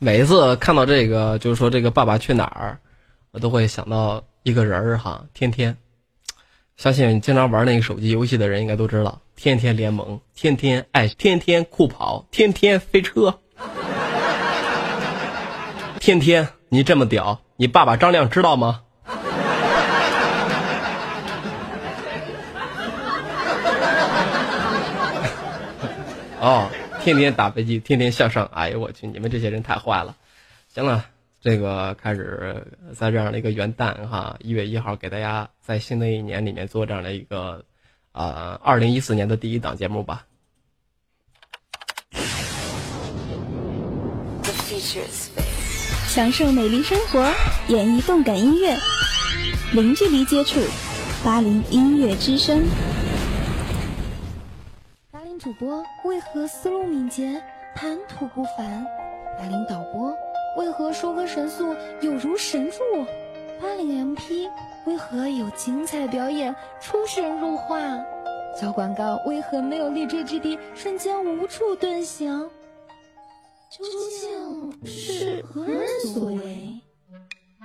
每一次看到这个，就是说这个《爸爸去哪儿》，我都会想到一个人儿哈，天天。相信经常玩那个手机游戏的人应该都知道，天天联盟，天天爱，天天酷跑，天天飞车，天天你这么屌，你爸爸张亮知道吗？哦，天天打飞机，天天向上，哎呦我去，你们这些人太坏了。行了。这个开始在这样的一个元旦哈，一月一号给大家在新的一年里面做这样的一个啊，二零一四年的第一档节目吧。享受美丽生活，演绎动感音乐，零距离接触八零音乐之声。主播为何思路敏捷，谈吐不凡？八零导播。为何收歌神速有如神助？八零 MP 为何有精彩表演出神入化？小广告为何没有立锥之地，瞬间无处遁形？究竟是何人所为？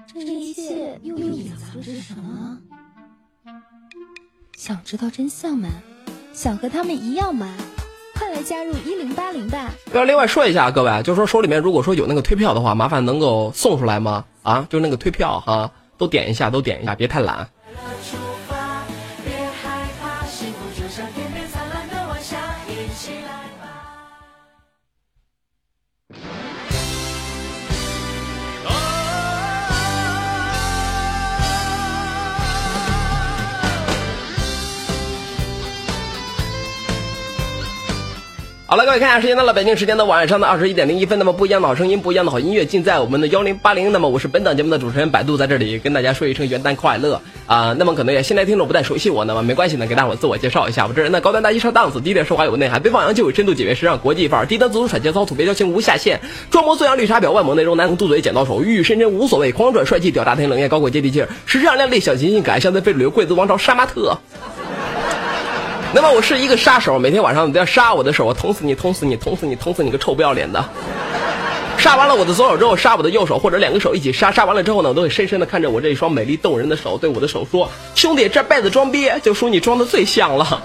这一切又隐藏着什么？想知道真相吗？想和他们一样吗？快来加入一零八零吧！要另外说一下，各位，就是说手里面如果说有那个退票的话，麻烦能够送出来吗？啊，就那个退票哈，都点一下，都点一下，别太懒。好了，各位看一下时间到了，北京时间的晚上的二十一点零一分。那么不一样的好声音，不一样的好音乐，尽在我们的幺零八零。那么我是本档节目的主持人百度，在这里跟大家说一声元旦快乐啊！那么可能也新来听众不太熟悉我，那么没关系呢，给大伙自我介绍一下，我这人呢高端大气上档次，低调奢华有内涵，被放羊就有深度，简约时尚国际范儿，低端自主甩节操，土鳖交情无下限，装模作样绿茶婊，外蒙内容，南红嘟嘴剪刀手，玉宇深深无所谓，狂拽帅气屌炸天，冷艳高贵接地气儿，时尚靓丽小清新，可爱香非主流，贵族王朝杀马特。那么我是一个杀手，每天晚上都要杀我的手，我捅死你，捅死你，捅死你，捅死你个臭不要脸的！杀完了我的左手之后，杀我的右手，或者两个手一起杀。杀完了之后呢，我都会深深的看着我这一双美丽动人的手，对我的手说：“兄弟，这辈子装逼就属你装的最像了。”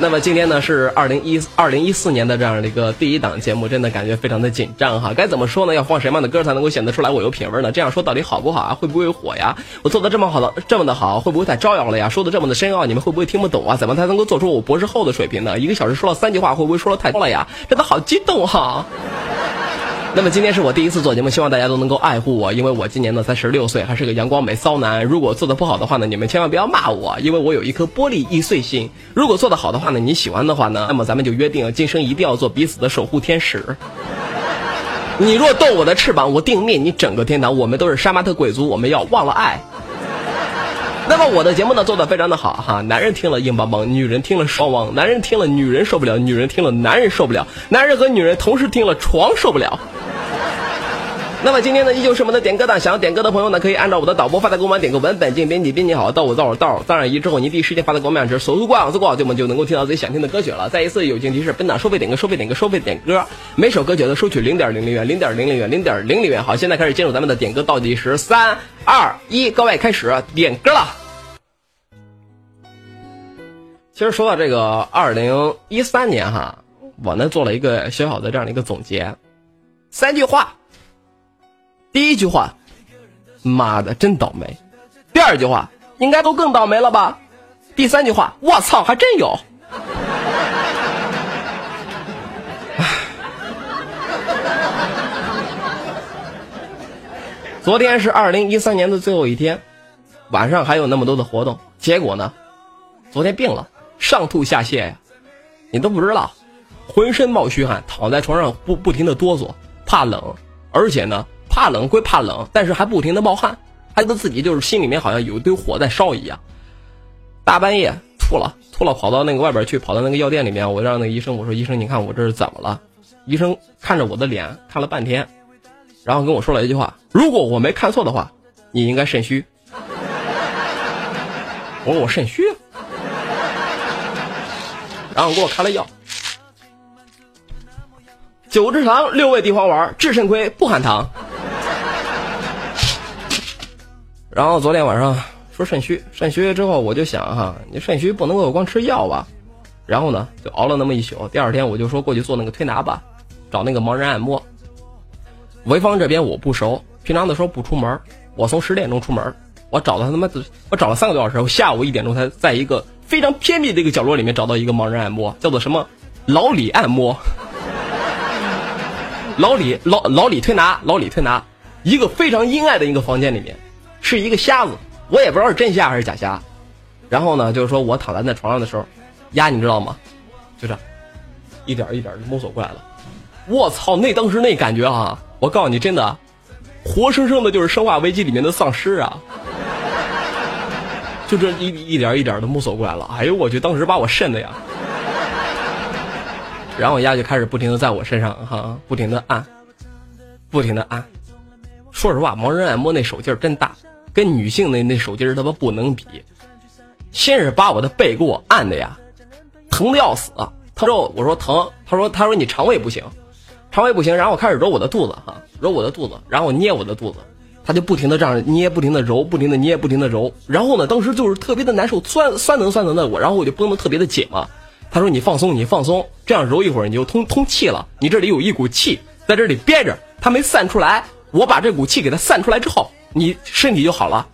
那么今天呢是二零一二零一四年的这样的一个第一档节目，真的感觉非常的紧张哈。该怎么说呢？要放什么样的歌才能够显得出来我有品味呢？这样说到底好不好啊？会不会火呀？我做的这么好的这么的好，会不会太招摇了呀？说的这么的深奥，你们会不会听不懂啊？怎么才能够做出我博士后的水平呢？一个小时说了三句话，会不会说的太多了呀？真的好激动哈！那么今天是我第一次做节目，希望大家都能够爱护我，因为我今年呢才十六岁，还是个阳光美骚男。如果做的不好的话呢，你们千万不要骂我，因为我有一颗玻璃易碎心。如果做的好的话呢，你喜欢的话呢，那么咱们就约定今生一定要做彼此的守护天使。你若动我的翅膀，我定灭你整个天堂。我们都是杀马特贵族，我们要忘了爱。那么我的节目呢做的非常的好哈，男人听了硬邦邦，女人听了爽汪，男人听了女人受不了，女人听了男人受不了，男人和女人同时听了床受不了。那么今天呢，依旧是我们的点歌档。想要点歌的朋友呢，可以按照我的导播发的给我们点个文本进编辑编辑好，到我到我到三二一之后，您第一时间发到给我们，手速过网速挂，就我们就能够听到自己想听的歌曲了。再一次友情提示：本档收费点歌，收费点歌，收费点歌，每首歌曲都收取零点零零元，零点零零元，零点零零元。好，现在开始进入咱们的点歌倒计时，三二一，各位开始点歌了。其实说到这个二零一三年哈，我呢做了一个小小的这样的一个总结，三句话。第一句话，妈的真倒霉。第二句话，应该都更倒霉了吧。第三句话，我操，还真有。昨天是二零一三年的最后一天，晚上还有那么多的活动，结果呢，昨天病了，上吐下泻呀，你都不知道，浑身冒虚汗，躺在床上不不停的哆嗦，怕冷，而且呢。怕冷归怕冷，但是还不停的冒汗，还觉得自己就是心里面好像有一堆火在烧一样。大半夜吐了，吐了，跑到那个外边去，跑到那个药店里面，我让那个医生我说：“医生，你看我这是怎么了？”医生看着我的脸看了半天，然后跟我说了一句话：“如果我没看错的话，你应该肾虚。”我说：“我肾虚。”然后给我开了药。九制糖，六味地黄丸，治肾亏，不含糖。然后昨天晚上说肾虚，肾虚之后我就想哈，你肾虚不能够光吃药吧？然后呢，就熬了那么一宿。第二天我就说过去做那个推拿吧，找那个盲人按摩。潍坊这边我不熟，平常的时候不出门。我从十点钟出门，我找了他妈的，我找了三个多小时，我下午一点钟才在一个非常偏僻的一个角落里面找到一个盲人按摩，叫做什么老李按摩，老李老老李推拿，老李推拿，一个非常阴暗的一个房间里面，是一个瞎子，我也不知道是真瞎还是假瞎。然后呢，就是说我躺在那床上的时候。丫，你知道吗？就这，一点一点的摸索过来了。我操，那当时那感觉啊！我告诉你，真的，活生生的就是《生化危机》里面的丧尸啊！就这一一点一点的摸索过来了。哎呦我去，当时把我瘆的呀！然后丫就开始不停的在我身上哈，不停的按，不停的按。说实话，盲人按摩那手劲儿真大，跟女性的那手劲儿他妈不能比。先是把我的背给我按的呀！疼的要死，他说：“我说疼。”他说：“他说你肠胃不行，肠胃不行。”然后我开始揉我的肚子，哈，揉我的肚子，然后捏我的肚子，他就不停的这样捏，不停的揉，不停的捏，不停的揉。然后呢，当时就是特别的难受，酸酸疼酸疼的我，然后我就绷得特别的紧嘛。他说：“你放松，你放松，这样揉一会儿你就通通气了。你这里有一股气在这里憋着，它没散出来。我把这股气给它散出来之后，你身体就好了。”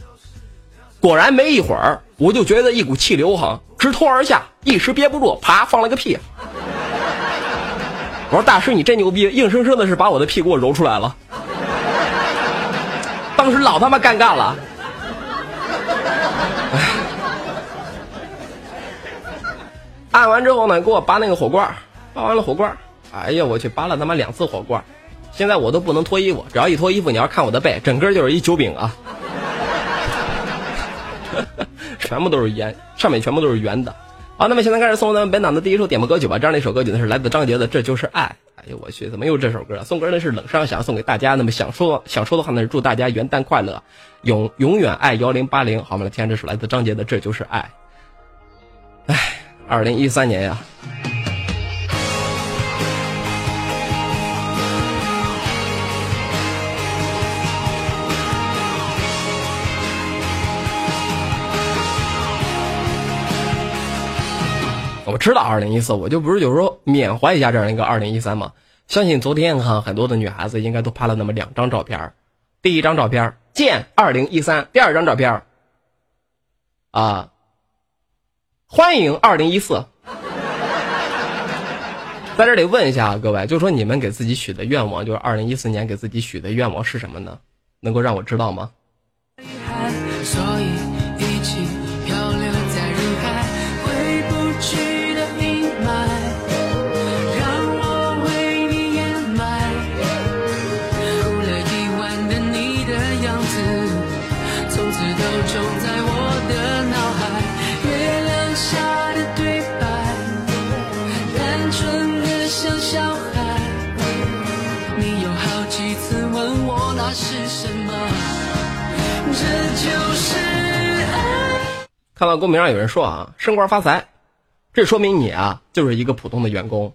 果然没一会儿，我就觉得一股气流哈。直通而下，一时憋不住，啪放了个屁。我说大师你真牛逼，硬生生的是把我的屁给我揉出来了。当时老他妈尴尬了。按完之后呢，给我拔那个火罐，拔完了火罐，哎呀我去，拔了他妈两次火罐，现在我都不能脱衣服，只要一脱衣服，你要看我的背，整个就是一酒饼啊。全部都是圆，上面全部都是圆的。好，那么现在开始送咱们本档的第一首点播歌曲吧。这样的一首歌曲呢是来自张杰的《这就是爱》。哎呦我去，怎么又这首歌？送歌呢是冷伤，想送给大家。那么想说想说的话呢是祝大家元旦快乐，永永远爱幺零八零。好，我们来听这首来自张杰的《这就是爱》。哎，二零一三年呀。我知道二零一四，我就不是有时候缅怀一下这样一个二零一三嘛。相信昨天哈很多的女孩子应该都拍了那么两张照片第一张照片见二零一三，第二张照片啊，欢迎二零一四。在这里问一下各位，就说你们给自己许的愿望，就是二零一四年给自己许的愿望是什么呢？能够让我知道吗？看到公屏上有人说啊，升官发财，这说明你啊就是一个普通的员工，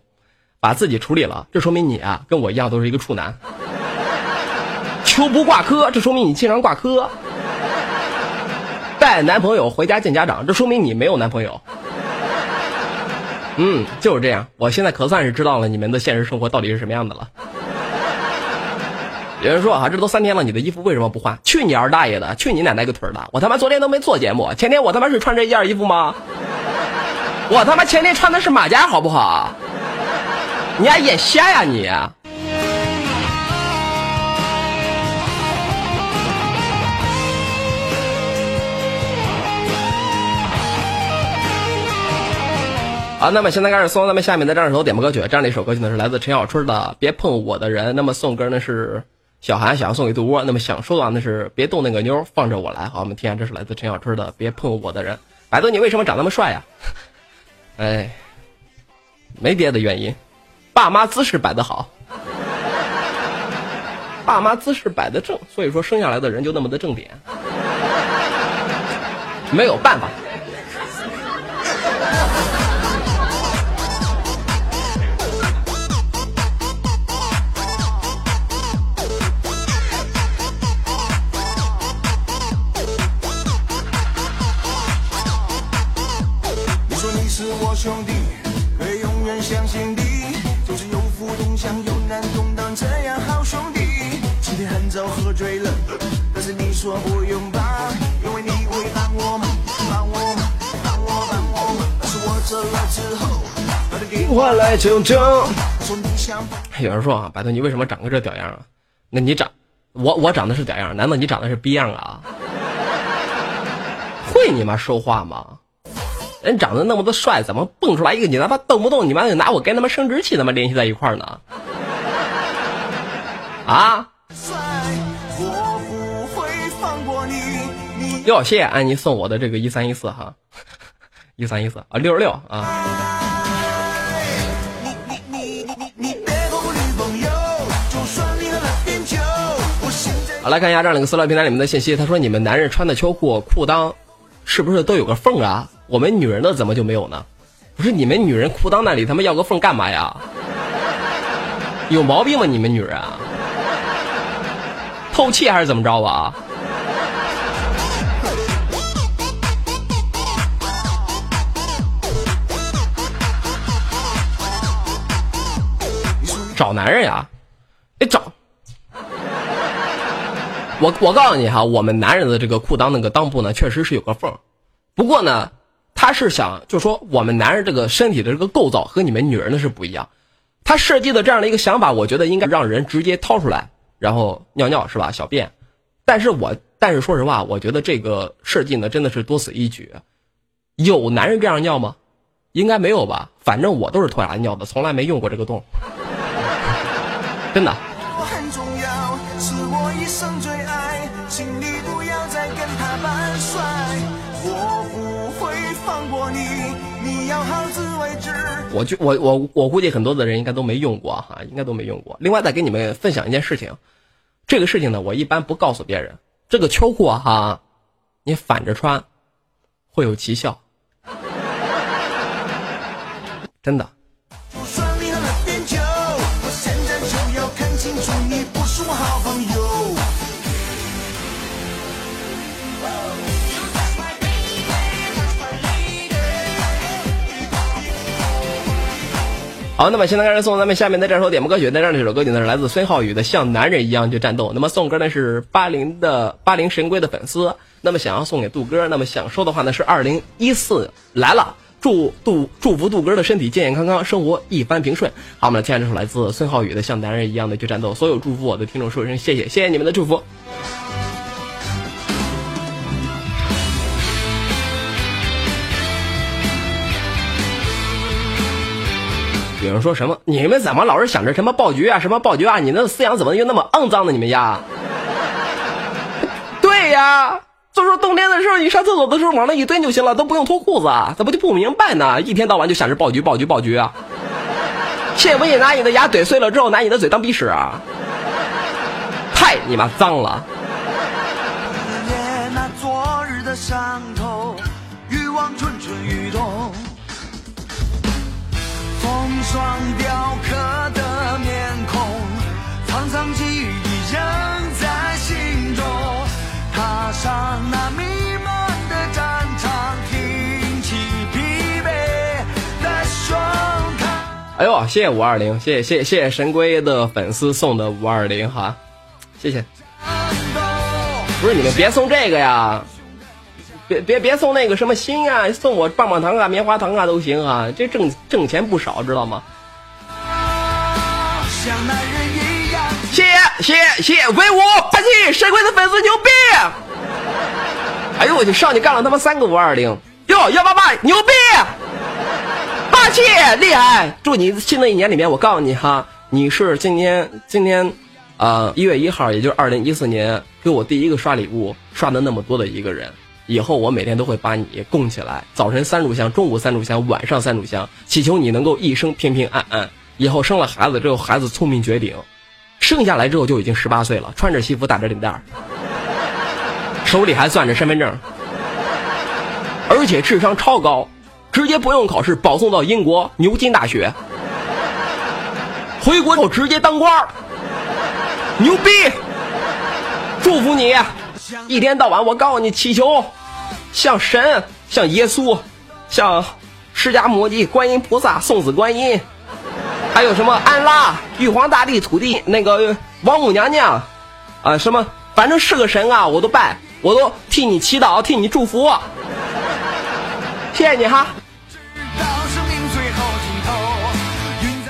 把自己处理了，这说明你啊跟我一样都是一个处男。求不挂科，这说明你经常挂科。带男朋友回家见家长，这说明你没有男朋友。嗯，就是这样，我现在可算是知道了你们的现实生活到底是什么样的了。有人说啊，这都三天了，你的衣服为什么不换？去你二大爷的，去你奶奶个腿的！我他妈昨天都没做节目，前天我他妈是穿这件衣服吗？我他妈前天穿的是马甲，好不好？你还眼瞎呀你！好，那么现在开始送咱们下面的这样一首点播歌曲，这样的一首歌曲呢是来自陈小春的《别碰我的人》。那么送歌呢是。小韩想要送给杜窝，那么想说的话那是别动那个妞，放着我来。好，我们听下，这是来自陈小春的《别碰我的人》。百度，你为什么长那么帅呀？哎，没别的原因，爸妈姿势摆得好，爸妈姿势摆得正，所以说生下来的人就那么的正点，没有办法。醉了，但是你说不用吧，因为你会帮我嘛，帮我嘛，帮我帮我嘛。但是我走了之后，打电话来。有人说啊，百度你为什么长个这屌样啊？那你长，我我长得是屌样，难道你长得是逼样啊？会你妈说话吗？人长得那么多帅，怎么蹦出来一个你他妈动不动你妈就拿我跟他妈生殖器他妈联系在一块儿呢？啊？我不会放过你。你哟，谢谢安妮送我的这个一三一四哈，一三一四啊，六十六啊。好，来看一下这两个私聊平台里面的信息。他说：“你们男人穿的秋裤裤裆是不是都有个缝啊？我们女人的怎么就没有呢？不是你们女人裤裆那里他妈要个缝干嘛呀？有毛病吗？你们女人啊？透气还是怎么着啊？找男人呀？哎找。我我告诉你哈，我们男人的这个裤裆那个裆部呢，确实是有个缝，不过呢，他是想就说我们男人这个身体的这个构造和你们女人的是不一样，他设计的这样的一个想法，我觉得应该让人直接掏出来，然后尿尿是吧？小便，但是我但是说实话，我觉得这个设计呢真的是多此一举，有男人这样尿吗？应该没有吧，反正我都是脱牙尿的，从来没用过这个洞，真的。我就我我我估计很多的人应该都没用过哈，应该都没用过。另外再给你们分享一件事情，这个事情呢，我一般不告诉别人。这个秋裤哈，你反着穿会有奇效，真的。好，那么现在开始送咱们下面的这首点播歌曲，在这儿这首歌曲呢是来自孙浩宇的《像男人一样去战斗》。那么送歌呢是八零的八零神龟的粉丝，那么想要送给杜哥，那么想说的话呢是二零一四来了，祝杜祝福杜哥的身体健健康康，生活一帆平顺。好，我们来听下这首来自孙浩宇的《像男人一样的去战斗》。所有祝福我的听众说一声谢谢，谢谢你们的祝福。有人说什么？你们怎么老是想着什么爆菊啊，什么爆菊啊？你那思想怎么又那么肮脏呢？你们家？对呀，就说冬天的时候，你上厕所的时候往那一蹲就行了，都不用脱裤子啊，怎么就不明白呢？一天到晚就想着爆菊、爆菊、爆菊啊！切不也拿你的牙怼碎了之后，拿你的嘴当鼻屎啊？太你妈脏了！双雕刻的面孔，沧桑记忆仍在心中。踏上那弥漫的战场，挺起疲惫的双铠。哎呦，谢谢五二零，谢谢谢谢谢谢神龟的粉丝送的五二零哈，谢谢。不是你们别送这个呀，别别别送那个什么心啊，送我棒棒糖啊、棉花糖啊都行啊，这挣挣钱不少，知道吗？像男人一样。谢谢谢谢威武霸气神龟的粉丝牛逼！哎呦我去，上去干了他妈三个五二零，哟幺八八牛逼！霸气厉害！祝你新的一年里面，我告诉你哈，你是今天今天，啊一月一号，也就是二零一四年给我第一个刷礼物刷的那么多的一个人。以后我每天都会把你供起来，早晨三炷香，中午三炷香，晚上三炷香，祈求你能够一生平平安安。以后生了孩子之后，孩子聪明绝顶，生下来之后就已经十八岁了，穿着西服打着领带，手里还攥着身份证，而且智商超高，直接不用考试保送到英国牛津大学，回国后直接当官，牛逼！祝福你，一天到晚我告诉你祈求，像神，像耶稣，像释迦摩尼、观音菩萨、送子观音，还有什么安拉、玉皇大帝、土地那个王母娘娘，啊什么，反正是个神啊，我都拜，我都替你祈祷，替你祝福，谢谢你哈。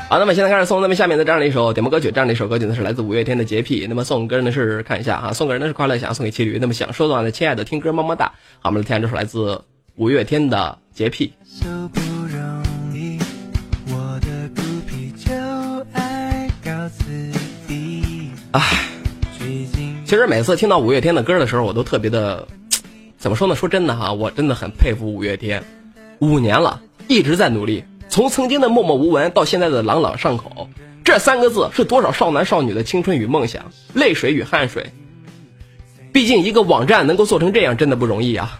好，那么现在开始送那么下面的这样的一首点播歌曲，这样的一首歌曲呢是来自五月天的洁癖。那么送歌人呢是看一下哈，送歌人呢是快乐想送给骑驴。那么想说的话呢，亲爱的听歌么么哒。好，我们来听下这首来自五月天的洁癖。唉，其实每次听到五月天的歌的时候，我都特别的，怎么说呢？说真的哈，我真的很佩服五月天，五年了，一直在努力，从曾经的默默无闻到现在的朗朗上口，这三个字是多少少男少女的青春与梦想，泪水与汗水。毕竟一个网站能够做成这样，真的不容易啊。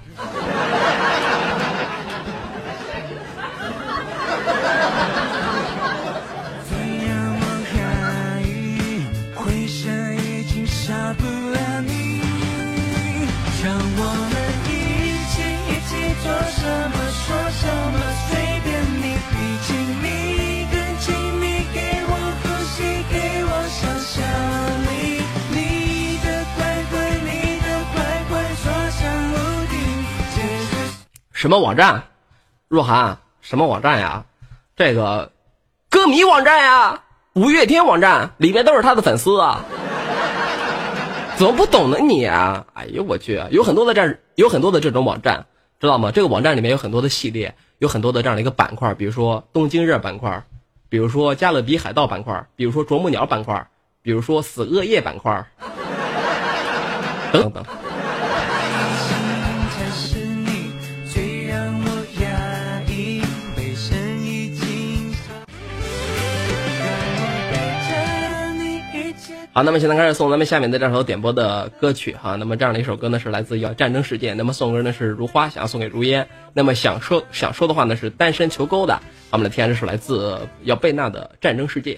什么网站？若涵，什么网站呀？这个歌迷网站呀，五月天网站里面都是他的粉丝啊。怎么不懂呢你啊？哎呦我去，有很多的这有很多的这种网站，知道吗？这个网站里面有很多的系列，有很多的这样的一个板块，比如说东京热板块，比如说加勒比海盗板块，比如说啄木鸟板块，比如说死恶业板块，等等。好，那么现在开始送咱们下面的这首点播的歌曲哈。那么这样的一首歌呢是来自《要战争世界》，那么送歌呢是如花，想要送给如烟。那么想说想说的话呢是单身求勾的。好，我们的天这首来自要贝娜的《战争世界》。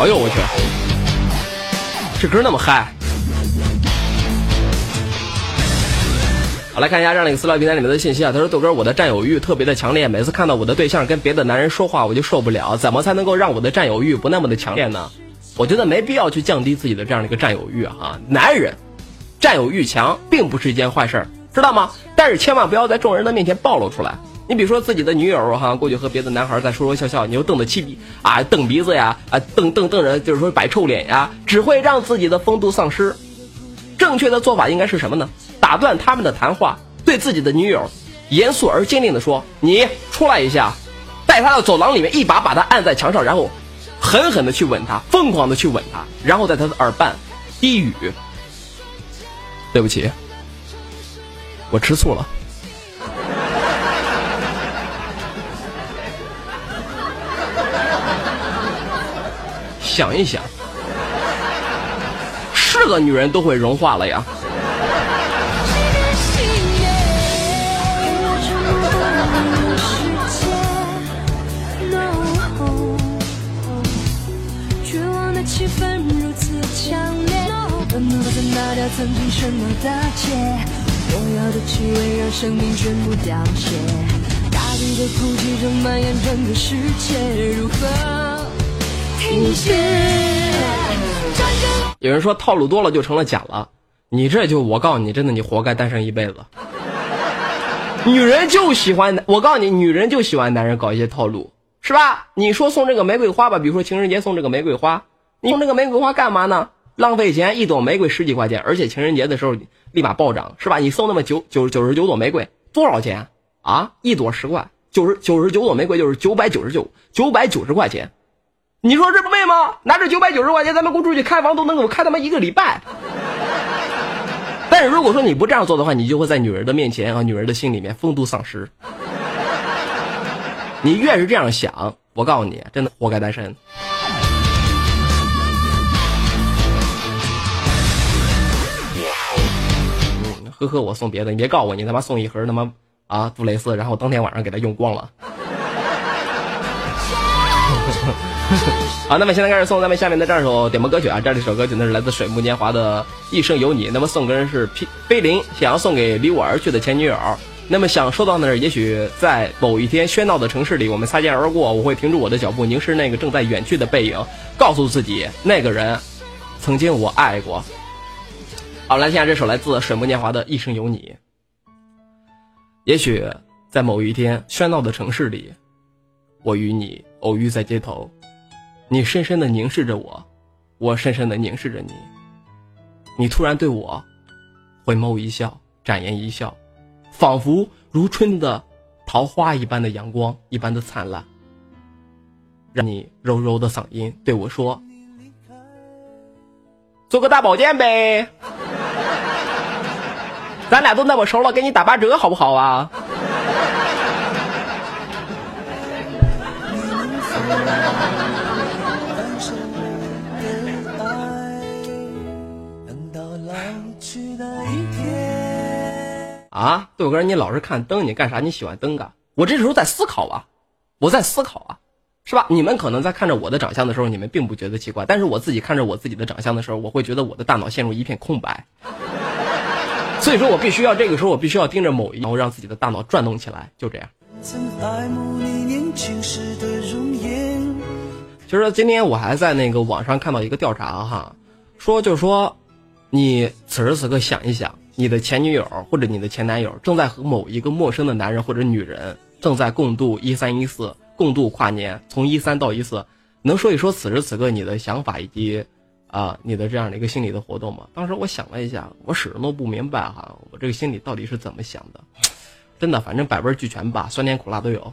哎呦我去，这歌那么嗨！好，来看一下这样的一个私聊平台里面的信息啊。他说：“豆哥，我的占有欲特别的强烈，每次看到我的对象跟别的男人说话，我就受不了。怎么才能够让我的占有欲不那么的强烈呢？我觉得没必要去降低自己的这样的一个占有欲啊。男人占有欲强并不是一件坏事，知道吗？但是千万不要在众人的面前暴露出来。你比如说自己的女友哈，过去和别的男孩在说说笑笑，你又瞪得气鼻啊，瞪鼻子呀，啊，瞪瞪瞪着，就是说摆臭脸呀，只会让自己的风度丧失。正确的做法应该是什么呢？打断他们的谈话，对自己的女友严肃而坚定的说：“你出来一下。”带她到走廊里面，一把把她按在墙上，然后狠狠的去吻她，疯狂的去吻她，然后在她的耳畔低语：“对不起，我吃醋了。”想一想，是个女人都会融化了呀。绝望的气氛如此强烈，曾经承诺的戒？我要的气味让生命全部凋谢，大地的空气中蔓延整个世界，如何有人说套路多了就成了假了，你这就我告诉你，真的你活该单身一辈子。女人就喜欢，我告诉你，女人就喜欢男人搞一些套路，是吧？你说送这个玫瑰花吧，比如说情人节送这个玫瑰花，你送这个玫瑰花干嘛呢？浪费钱，一朵玫瑰十几块钱，而且情人节的时候立马暴涨，是吧？你送那么九九九十九朵玫瑰多少钱啊？一朵十块，九十九十九朵玫瑰就是九百九十九九百九十块钱，你说这不贵吗？拿着九百九十块钱，咱们公出去开房都能给我开他妈一个礼拜。但是如果说你不这样做的话，你就会在女人的面前和女人的心里面风度丧失。你越是这样想，我告诉你，真的活该单身。呵呵，我送别的，你别告我，你他妈送一盒他妈啊，杜蕾斯，然后当天晚上给他用光了。好，那么现在开始送咱们下面的这首点播歌曲啊，这里首歌曲呢是来自水木年华的《一生有你》，那么送歌人是菲菲林，想要送给离我而去的前女友。那么想说到呢，也许在某一天喧闹的城市里，我们擦肩而过，我会停住我的脚步，凝视那个正在远去的背影，告诉自己，那个人曾经我爱过。好，来听下这首来自水木年华的《一生有你》。也许在某一天喧闹的城市里，我与你偶遇在街头，你深深的凝视着我，我深深的凝视着你。你突然对我回眸一笑，展颜一笑。仿佛如春的桃花一般的阳光一般的灿烂，让你柔柔的嗓音对我说：“做个大保健呗，咱俩都那么熟了，给你打八折好不好啊？”啊，豆哥，你老是看灯，你干啥？你喜欢灯啊？我这时候在思考啊，我在思考啊，是吧？你们可能在看着我的长相的时候，你们并不觉得奇怪，但是我自己看着我自己的长相的时候，我会觉得我的大脑陷入一片空白。所以说我必须要这个时候，我必须要盯着某一，然后让自己的大脑转动起来，就这样。其实今天我还在那个网上看到一个调查哈，说就说，你此时此刻想一想。你的前女友或者你的前男友正在和某一个陌生的男人或者女人正在共度一三一四，共度跨年，从一三到一四，能说一说此时此刻你的想法以及啊你的这样的一个心理的活动吗？当时我想了一下，我始终都不明白哈，我这个心里到底是怎么想的？真的，反正百味俱全吧，酸甜苦辣都有。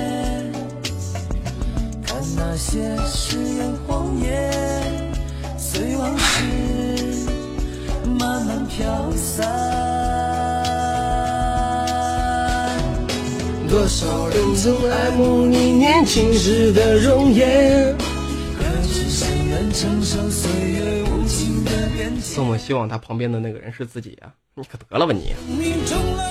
那些誓言谎言。随往事慢慢飘散。多少人曾爱慕你年轻时的容颜，可只剩难承受岁月无情的变迁。多么希望他旁边的那个人是自己呀！你可得了吧你！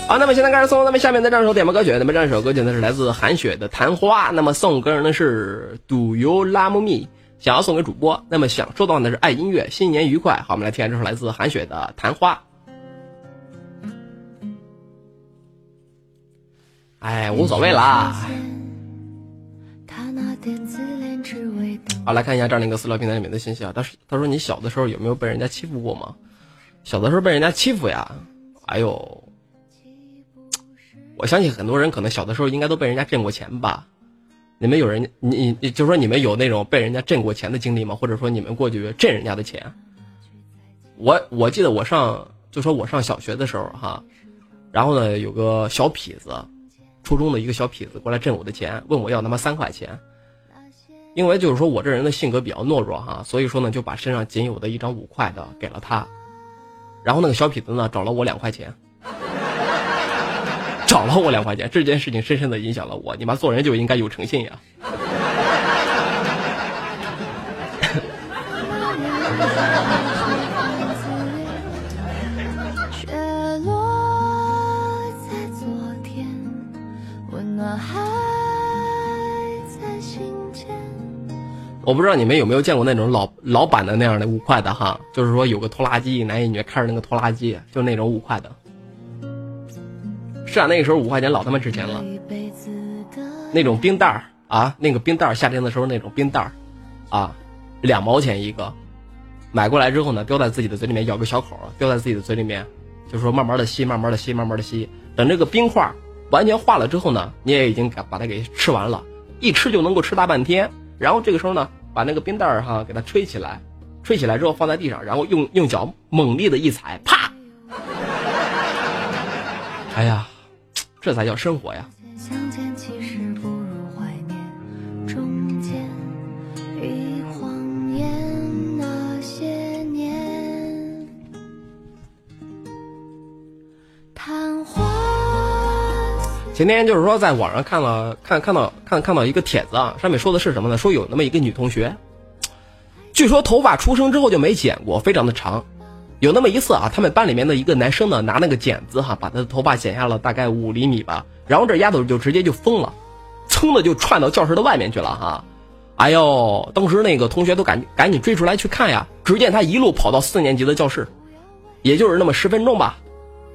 好，那么现在开始送那么下面的这首点播歌曲。那么这首歌曲呢是来自韩雪的《昙花》。那么送歌人呢是 Do You Love Me？想要送给主播，那么想收到的是爱音乐，新年愉快。好，我们来听下这首来自韩雪的《昙花》。哎，无所谓啦。好，来看一下这样的一个私聊平台里面的信息啊。他说：“他说你小的时候有没有被人家欺负过吗？小的时候被人家欺负呀？哎呦，我相信很多人可能小的时候应该都被人家挣过钱吧。”你们有人，你你就说你们有那种被人家挣过钱的经历吗？或者说你们过去挣人家的钱？我我记得我上就说我上小学的时候哈，然后呢有个小痞子，初中的一个小痞子过来挣我的钱，问我要他妈三块钱，因为就是说我这人的性格比较懦弱哈，所以说呢就把身上仅有的一张五块的给了他，然后那个小痞子呢找了我两块钱。找了我两块钱，这件事情深深的影响了我。你妈做人就应该有诚信呀！我不知道你们有没有见过那种老老版的那样的五块的哈，就是说有个拖拉机，一男一女开着那个拖拉机，就那种五块的。是啊，那个时候五块钱老他妈值钱了。那种冰袋儿啊，那个冰袋儿，夏天的时候那种冰袋儿，啊，两毛钱一个，买过来之后呢，叼在自己的嘴里面，咬个小口，叼在自己的嘴里面，就是说慢慢的吸，慢慢的吸，慢慢的吸。等这个冰块完全化了之后呢，你也已经把它给吃完了，一吃就能够吃大半天。然后这个时候呢，把那个冰袋哈给它吹起来，吹起来之后放在地上，然后用用脚猛力的一踩，啪！哎呀，这才叫生活呀！前天就是说，在网上看了看看到看看到一个帖子啊，上面说的是什么呢？说有那么一个女同学，据说头发出生之后就没剪过，非常的长。有那么一次啊，他们班里面的一个男生呢，拿那个剪子哈，把他的头发剪下了大概五厘米吧，然后这丫头就直接就疯了，噌的就窜到教室的外面去了哈。哎呦，当时那个同学都赶赶紧追出来去看呀，只见他一路跑到四年级的教室，也就是那么十分钟吧。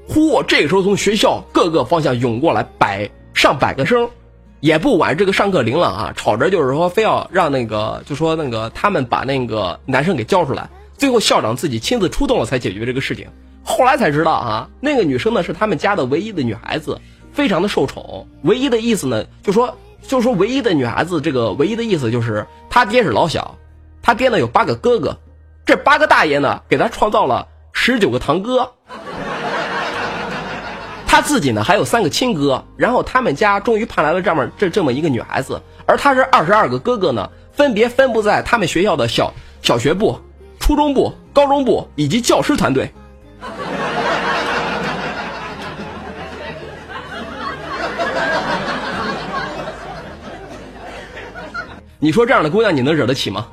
嚯！这个时候从学校各个方向涌过来百上百个声，也不管这个上课铃了啊，吵着就是说非要让那个就说那个他们把那个男生给交出来。最后校长自己亲自出动了才解决这个事情。后来才知道啊，那个女生呢是他们家的唯一的女孩子，非常的受宠。唯一的意思呢，就说就说唯一的女孩子，这个唯一的意思就是她爹是老小，她爹呢有八个哥哥，这八个大爷呢给她创造了十九个堂哥。他自己呢还有三个亲哥，然后他们家终于盼来了这么这这么一个女孩子，而他这二十二个哥哥呢，分别分布在他们学校的小小学部、初中部、高中部以及教师团队。你说这样的姑娘你能惹得起吗？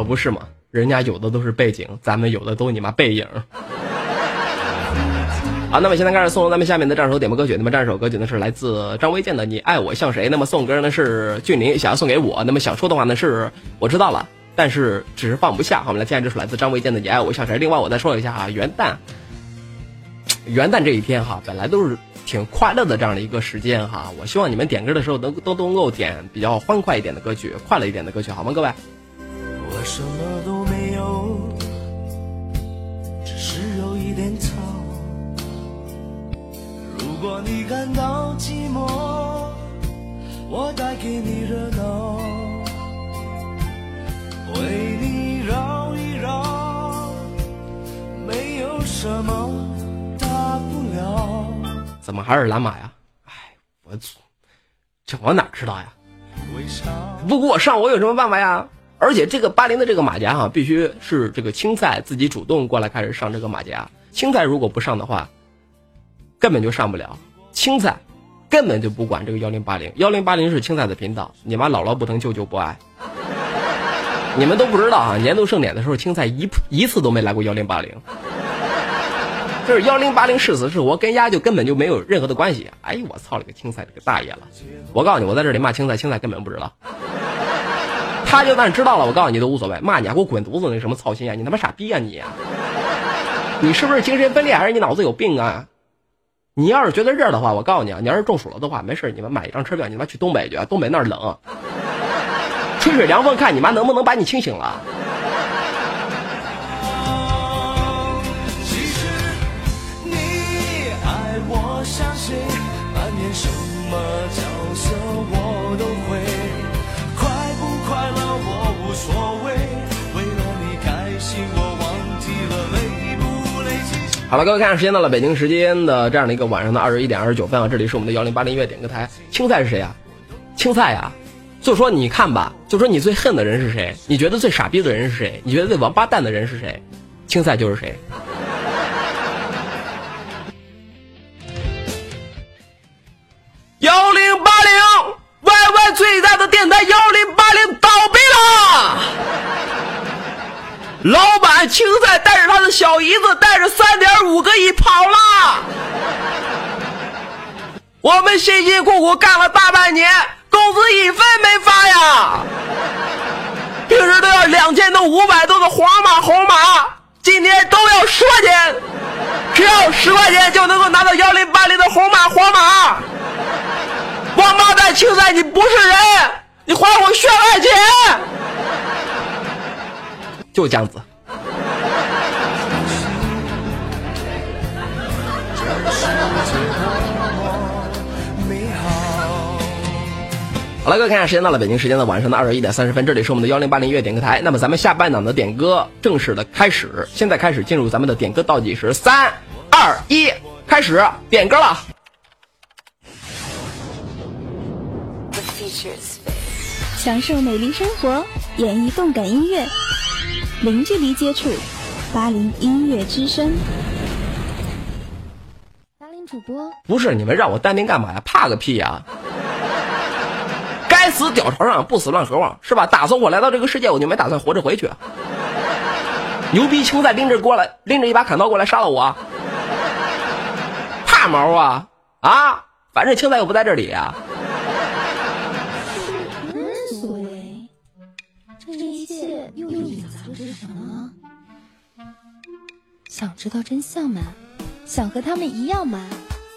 可不是嘛，人家有的都是背景，咱们有的都你妈背影。好，那么现在开始送咱们下面的这首点播歌曲。那么这首歌曲呢是来自张卫健的《你爱我像谁》。那么送歌呢是俊林想要送给我。那么想说的话呢是我知道了，但是只是放不下。好，我们来听下这首来自张卫健的《你爱我像谁》。另外我再说一下啊，元旦，元旦这一天哈，本来都是挺快乐的这样的一个时间哈。我希望你们点歌的时候能都都能够点比较欢快一点的歌曲，快乐一点的歌曲，好吗，各位？我什么都没有，只是有一点草。如果你感到寂寞，我带给你热闹，为你绕一绕，没有什么大不了。怎么还是蓝马呀？哎，我这我哪知道呀？不给我上，我有什么办法呀？而且这个八零的这个马甲哈、必须是这个青菜自己主动过来开始上这个马甲。青菜如果不上的话，根本就上不了。青菜根本就不管这个幺零八零，幺零八零是青菜的频道，你妈姥姥不疼，舅舅不爱。你们都不知道啊，年度盛典的时候，青菜一一次都没来过幺零八零。就是幺零八零是死是活，跟丫就根本就没有任何的关系。哎呦，我操了个青菜这个大爷了！我告诉你，我在这里骂青菜，青菜根本不知道。他就算知道了，我告诉你都无所谓，骂你还给我滚犊子，那什么操心啊？你他妈傻逼呀、你！你是不是精神分裂还是你脑子有病啊？你要是觉得热的话，我告诉你啊，你要是中暑了的话，没事，你们买一张车票，你们去东北去，东北那儿冷，吹吹凉风，看你妈能不能把你清醒了。其实你爱我像谁，扮演什么角好了，各位看，时间到了北京时间的这样的一个晚上的二十一点二十九分啊，这里是我们的幺零八零音乐点歌台。青菜是谁呀、青菜呀、就说你看吧，就说你最恨的人是谁？你觉得最傻逼的人是谁？你觉得最王八蛋的人是谁？青菜就是谁。幺零八零，Y Y 最大的电台幺零八零到闭了。老板青菜带着他的小姨子，带着三点五个亿跑了。我们辛辛苦苦干了大半年，工资一分没发呀！平时都要两千多、五百多的黄马、红马，今天都要十块钱，只要十块钱就能够拿到幺零八零的红马、黄马。王八蛋青菜，你不是人，你还我血汗钱！就是这样子。好了，各位，看下时间到了，北京时间的晚上的二十一点三十分，这里是我们的幺零八零音乐点歌台。那么咱们下半档的点歌正式的开始，现在开始进入咱们的点歌倒计时，三、二、一，开始点歌了。享受美丽生活，演绎动感音乐。零距离接触，八零音乐之声。八零主播不是你们让我淡定干嘛呀？怕个屁呀！该死吊床上，不死乱河王，是吧？打算我来到这个世界，我就没打算活着回去。牛逼青菜拎着过来，拎着一把砍刀过来杀了我，怕毛啊啊！反正青菜又不在这里呀、想知道真相吗？想和他们一样吗？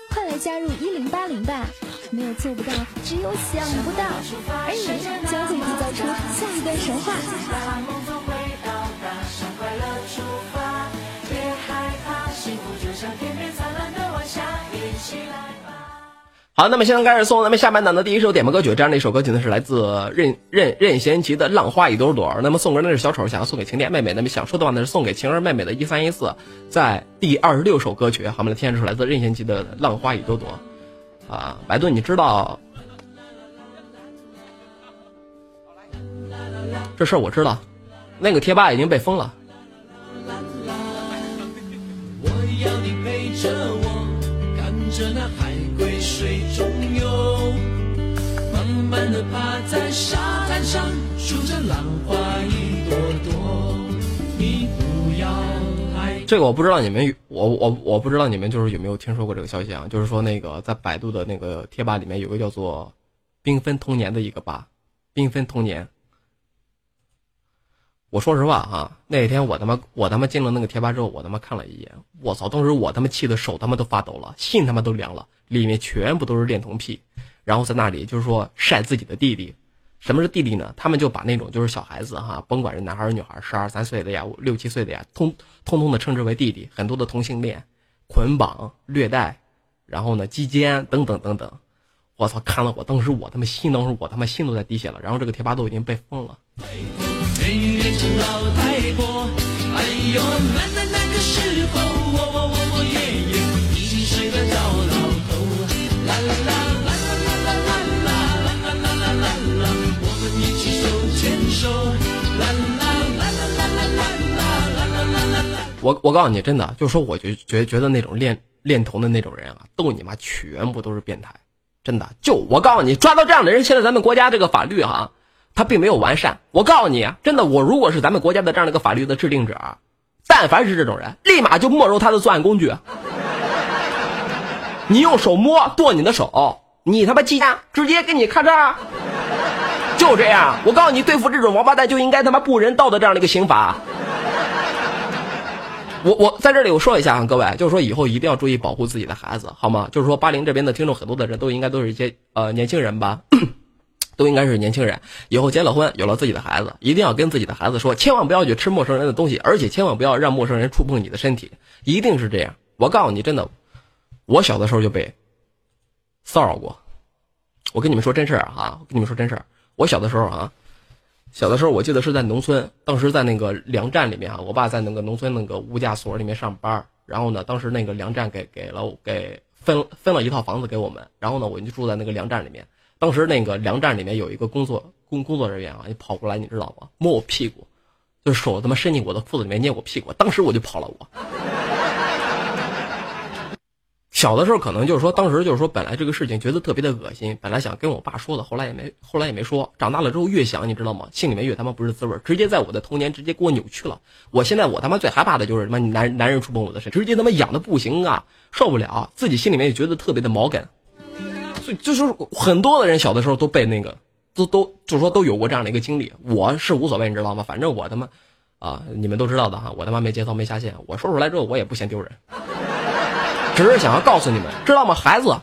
快来加入一零八零吧！没有做不到，只有想不到，而你将会缔造出下一段神话。一起来好，那么现在开始送咱们下半档的第一首点播歌曲，这样的一首歌曲呢是来自任任任贤齐的《浪花一朵朵》。那么送歌呢是小丑，想要送给晴天妹妹。那么想说的话呢是送给晴儿妹妹的一三一四，在第二十六首歌曲，好，我们来听这首来自任贤齐的《浪花一朵朵》。啊，白盾，你知道这事儿？我知道，那个贴吧已经被封了。我要你陪着我，看着那海的趴在沙滩上，数着浪花一朵朵。你不要害这个我不知道你们，我我我不知道你们就是有没有听说过这个消息啊？就是说那个在百度的那个贴吧里面有个叫做“缤纷童年”的一个吧，“缤纷童年”。我说实话哈、那天我他妈我他妈进了那个贴吧之后，我他妈看了一眼，我操！当时我他妈气的手他妈都发抖了，心他妈都凉了，里面全部都是恋童癖，然后在那里就是说晒自己的弟弟。什么是弟弟呢？他们就把那种就是小孩子哈，甭管是男孩儿女孩儿，十二三岁的呀，六七岁的呀，通通通的称之为弟弟。很多的同性恋、捆绑、虐待，然后呢鸡奸等等等等。我操！看了我当时我他妈心，当时我他妈心都在滴血了。然后这个贴吧都已经被封了。哎呦，那那那个时我我告诉你，真的，就说，我就觉觉得那种恋恋童的那种人啊，都你妈全部都是变态，真的。就我告诉你，抓到这样的人，现在咱们国家这个法律哈、它并没有完善。我告诉你，真的，我如果是咱们国家的这样的一个法律的制定者，但凡是这种人，立马就没收他的作案工具。你用手摸剁你的手，你他妈鸡蛋，直接给你咔嚓。就这样，我告诉你，对付这种王八蛋就应该他妈不人道的这样的一个刑法。我我在这里我说一下啊，各位，就是说以后一定要注意保护自己的孩子，好吗？就是说巴林这边的听众很多的人都应该都是一些呃年轻人吧，都应该是年轻人。以后结了婚，有了自己的孩子，一定要跟自己的孩子说，千万不要去吃陌生人的东西，而且千万不要让陌生人触碰你的身体，一定是这样。我告诉你，真的，我小的时候就被骚扰过。我跟你们说真事儿啊，我跟你们说真事儿，我小的时候啊。小的时候，我记得是在农村，当时在那个粮站里面啊，我爸在那个农村那个物价所里面上班，然后呢，当时那个粮站给给了给分分了一套房子给我们，然后呢，我就住在那个粮站里面。当时那个粮站里面有一个工作工工作人员啊，就跑过来，你知道吗？摸我屁股，就手他妈伸进我的裤子里面捏我屁股，当时我就跑了我。小的时候可能就是说，当时就是说，本来这个事情觉得特别的恶心，本来想跟我爸说的，后来也没，后来也没说。长大了之后越想，你知道吗？心里面越他妈不是滋味儿，直接在我的童年直接给我扭曲了。我现在我他妈最害怕的就是他妈男男人触碰我的身，直接他妈痒的不行啊，受不了，自己心里面也觉得特别的毛根。所以就是很多的人小的时候都被那个，都都就是说都有过这样的一个经历。我是无所谓，你知道吗？反正我他妈啊，你们都知道的哈，我他妈没节操没下限，我说出来之后我也不嫌丢人。只是想要告诉你们，知道吗？孩子，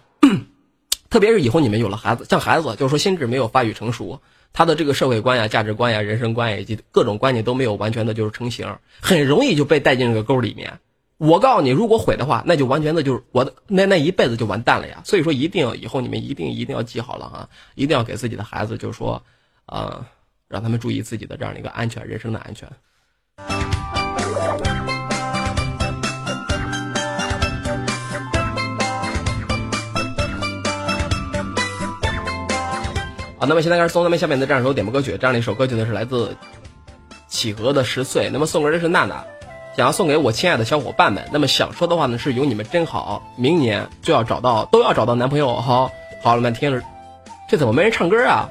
特别是以后你们有了孩子，像孩子，就是说心智没有发育成熟，他的这个社会观呀、价值观呀、人生观呀以及各种观念都没有完全的就是成型，很容易就被带进这个沟里面。我告诉你，如果毁的话，那就完全的就是我的那那一辈子就完蛋了呀。所以说，一定要以后你们一定一定要记好了啊，一定要给自己的孩子，就是说，呃，让他们注意自己的这样的一个安全，人身的安全。好，那么现在开始送咱们下面的这样一首点播歌曲，这样的一首歌曲呢是来自企鹅的十岁，那么送歌人是娜娜，想要送给我亲爱的小伙伴们。那么想说的话呢是有你们真好，明年就要找到都要找到男朋友哈。好了，们听着，这怎么没人唱歌啊？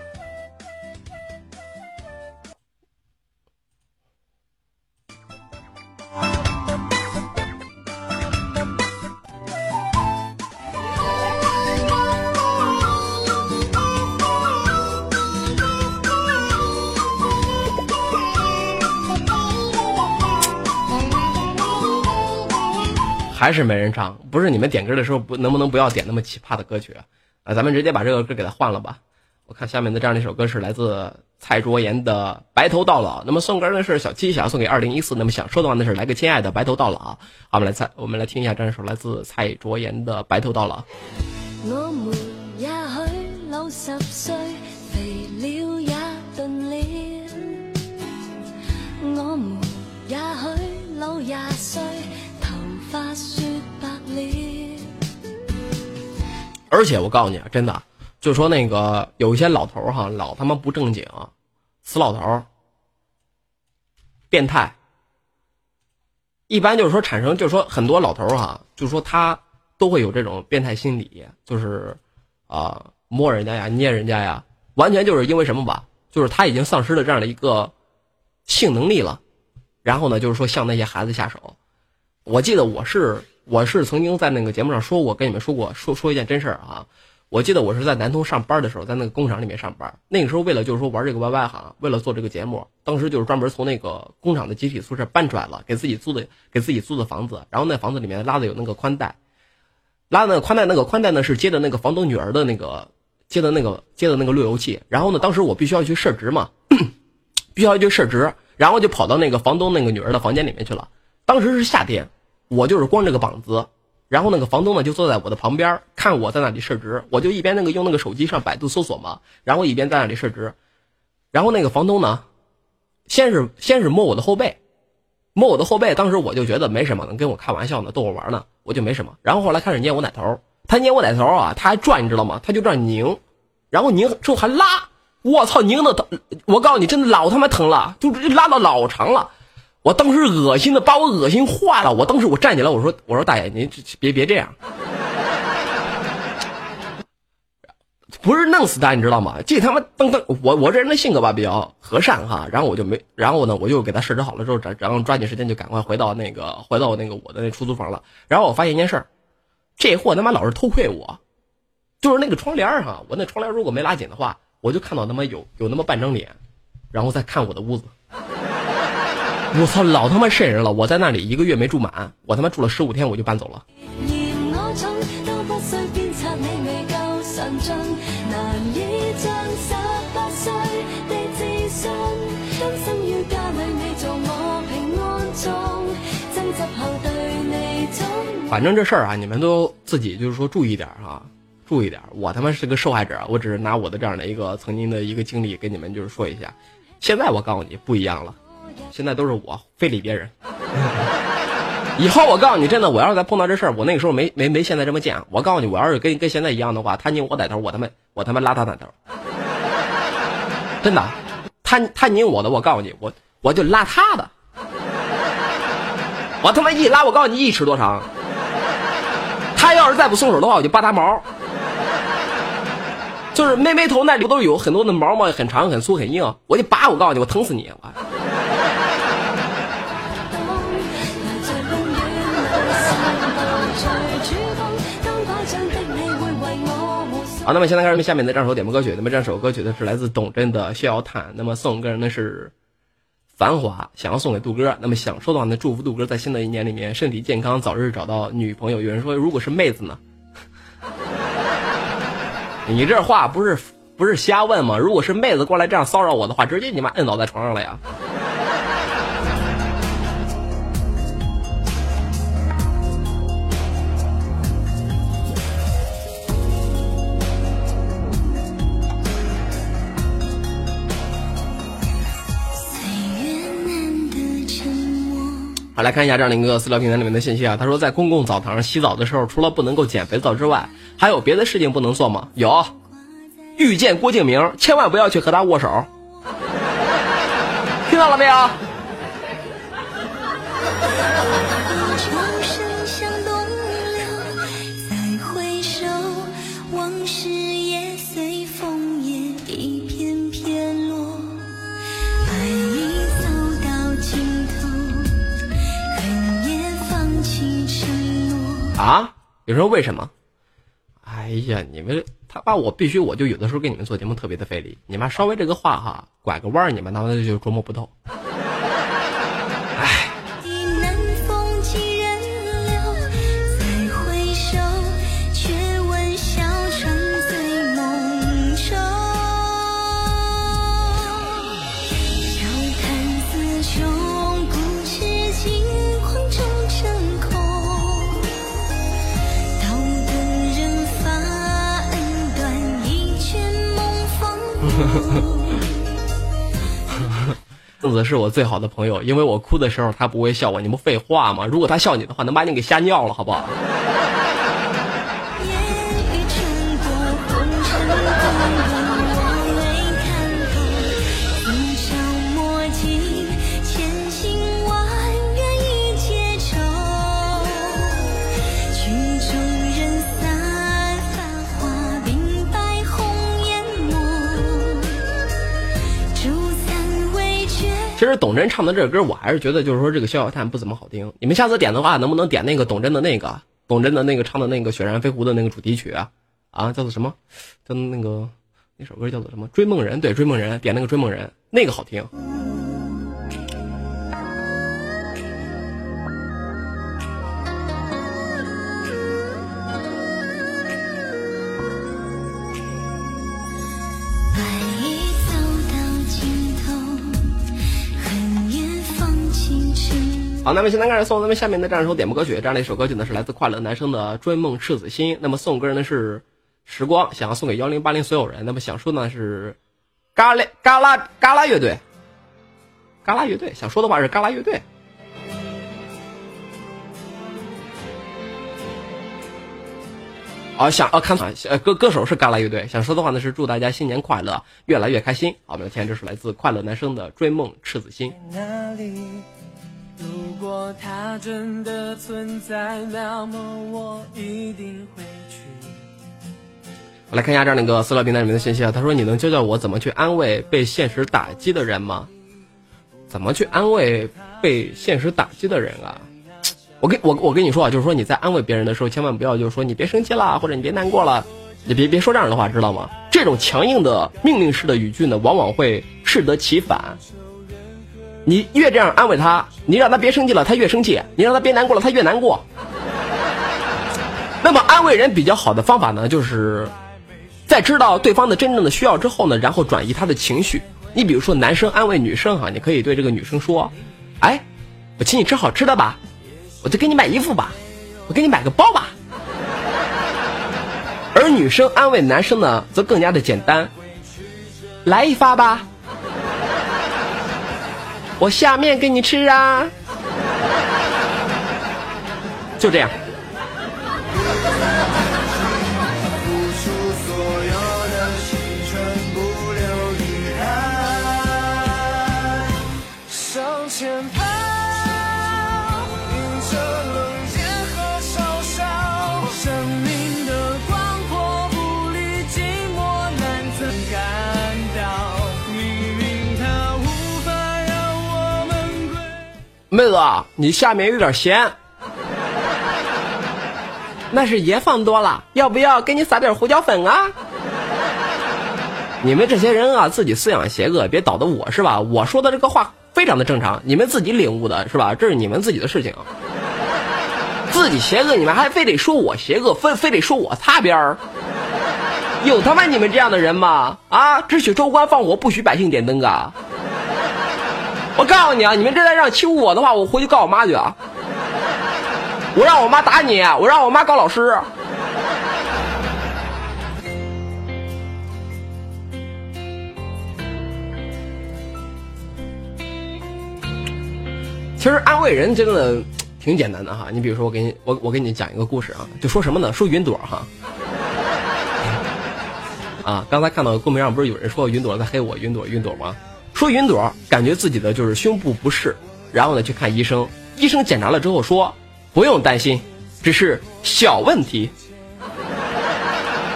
还是没人唱，不是你们点歌的时候不能不能不要点那么奇葩的歌曲啊？啊，咱们直接把这个歌给它换了吧。我看下面的这样一首歌是来自蔡卓妍的《白头到老》，那么送歌呢是小七，想要送给二零一四，那么想说的话呢是来个亲爱的白头到老。好，我们来猜，我们来听一下这样一首来自蔡卓妍的《白头到老》。我们也许老十岁，頭髮雪白了。而且我告诉你啊，真的，就说那个有一些老头哈，老他妈不正经，死老头，变态。一般就是说，产生，就是说很多老头哈，就是说他都会有这种变态心理，就是啊、摸人家呀，捏人家呀，完全就是因为什么吧？就是他已经丧失了这样的一个性能力了，然后呢，就是说向那些孩子下手。我记得我是我是曾经在那个节目上说过，跟你们说过说说一件真事儿啊。我记得我是在南通上班的时候，在那个工厂里面上班。那个时候为了就是说玩这个 YY 哈，为了做这个节目，当时就是专门从那个工厂的集体宿舍搬出来了，给自己租的给自己租的房子。然后那房子里面拉的有那个宽带，拉的那個寬帶，那个宽带呢是接的那个房东女儿的那个接的那个接的那个路由器。然后呢，当时我必须要去设置嘛，必须要去设置，然后就跑到那个房东那个女儿的房间里面去了。当时是夏天，我就是光着个膀子，然后那个房东呢就坐在我的旁边，看我在那里设置，我就一边那个用那个手机上百度搜索嘛，然后一边在那里设置，然后那个房东呢，先是先是摸我的后背，摸我的后背，当时我就觉得没什么，能跟我开玩笑呢，逗我玩呢，我就没什么。然后后来开始捏我奶头，他捏我奶头啊，他还转，你知道吗？他就这样拧，然后拧之后还拉，我操，拧的疼，我告诉你，真的老他妈疼了，就拉到老长了。我当时恶心的把我恶心坏了，我当时我站起来，我说我说大爷您别别这样，不是弄死他，你知道吗？这他妈噔噔，我我这人的性格吧比较和善哈，然后我就没，然后呢我就给他设置好了之后，然后抓紧时间就赶快回到那个回到那个我的那出租房了。然后我发现一件事兒，這貨他妈老是偷窥我，就是那个窗簾哈，我那窗帘如果没拉紧的话，我就看到他妈有有那么半张脸，然后再看我的屋子。我操，老他妈瘆人了！我在那里一个月没住满，我他妈住了十五天我就搬走了。反正这事儿啊，你们都自己就是说注意点啊，注意点。我他妈是个受害者，我只是拿我的这样的一个曾经的一个经历跟你们就是说一下。现在我告诉你不一样了。现在都是我非礼别人，以后我告诉你，真的，我要是再碰到这事儿，我那个时候没没没现在这么贱。我告诉你，我要是跟跟现在一样的话，他拧我奶头，我他妈我他妈拉他奶头，真的，他他拧我的，我告诉你，我我就拉他的，我他妈一拉，我告诉你一尺多长，他要是再不松手的话，我就扒他毛，就是妹妹头那里不都有很多的毛嘛，很长、很粗、很硬，我就扒，我告诉你，我疼死你，我。好，那么现在开始下面的这首点播歌曲，那么这首歌曲呢是来自董真的《逍遥叹》，那么送给人的是繁华，想要送给杜哥，那么想说的话呢，祝福杜哥在新的一年里面身体健康，早日找到女朋友。有人说，如果是妹子呢？你这话不是不是瞎问吗？如果是妹子过来这样骚扰我的话，直接你妈摁倒在床上了呀！来看一下这样的一个私聊平台里面的信息啊。他说，在公共澡堂洗澡的时候，除了不能够捡肥皂之外，还有别的事情不能做吗？有，遇见郭敬明，千万不要去和他握手。听到了没有？啊？你说为什么？哎呀，你们他把我必须我就有的时候给你们做节目特别的费力，你们稍微这个话哈拐个弯，你们他妈的就琢磨不透。子是我最好的朋友，因为我哭的时候他不会笑我，你不废话吗？如果他笑你的话，能把你给吓尿了，好不好？实董贞唱的这首歌，我还是觉得就是说这个《逍遥叹》不怎么好听。你们下次点的话，能不能点那个董贞的那个董贞的那个唱的那个《雪山飞狐》的那个主题曲啊？啊，叫做什么？叫那个那首歌叫做什么？《追梦人》对，《追梦人》点那个《追梦人》，那个好听。好，那么现在开始送咱们下面的这样一首点播歌曲，这样的一首歌曲呢是来自快乐男生的《追梦赤子心》。那么送歌人呢是时光，想要送给幺零八零所有人。那么想说呢是嘎啦嘎啦嘎啦乐队，嘎啦乐队想说的话是嘎啦乐队。啊，想啊看，呃歌歌手是嘎啦乐队，想说的话呢是祝大家新年快乐，越来越开心。好，我们今天这是来自快乐男生的《追梦赤子心》。哪里？如果它真的存在，那么我一定会去。我来看一下这样的一个私聊平台里面的信息啊，他说：“你能教教我怎么去安慰被现实打击的人吗？怎么去安慰被现实打击的人啊？我跟我我跟你说啊，就是说你在安慰别人的时候，千万不要就是说你别生气啦，或者你别难过了，你别别说这样的话，知道吗？这种强硬的命令式的语句呢，往往会适得其反。你越这样安慰他，你让他别生气了，他越生气；你让他别难过了，他越难过。那么安慰人比较好的方法呢，就是在知道对方的真正的需要之后呢，然后转移他的情绪。你比如说，男生安慰女生哈，你可以对这个女生说：“哎，我请你吃好吃的吧，我就给你买衣服吧，我给你买个包吧。”而女生安慰男生呢，则更加的简单，来一发吧，我下面给你吃啊，就这样。妹子，你下面有点咸，那是盐放多了，要不要给你撒点胡椒粉啊？你们这些人啊，自己思想邪恶，别倒的我是吧？我说的这个话非常的正常，你们自己领悟的是吧？这是你们自己的事情，自己邪恶，你们还非得说我邪恶，非非得说我擦边儿，有他妈你们这样的人吗？啊，只许州官放火，不许百姓点灯啊！我告诉你啊，你们这再让欺负我的话，我回去告我妈去啊！我让我妈打你，我让我妈告老师。其实安慰人真的挺简单的哈。你比如说，我给你我我给你讲一个故事啊，就说什么呢？说云朵哈。啊，刚才看到公屏上不是有人说云朵在黑我云朵云朵吗？说云朵感觉自己的就是胸部不适，然后呢去看医生，医生检查了之后说不用担心，只是小问题。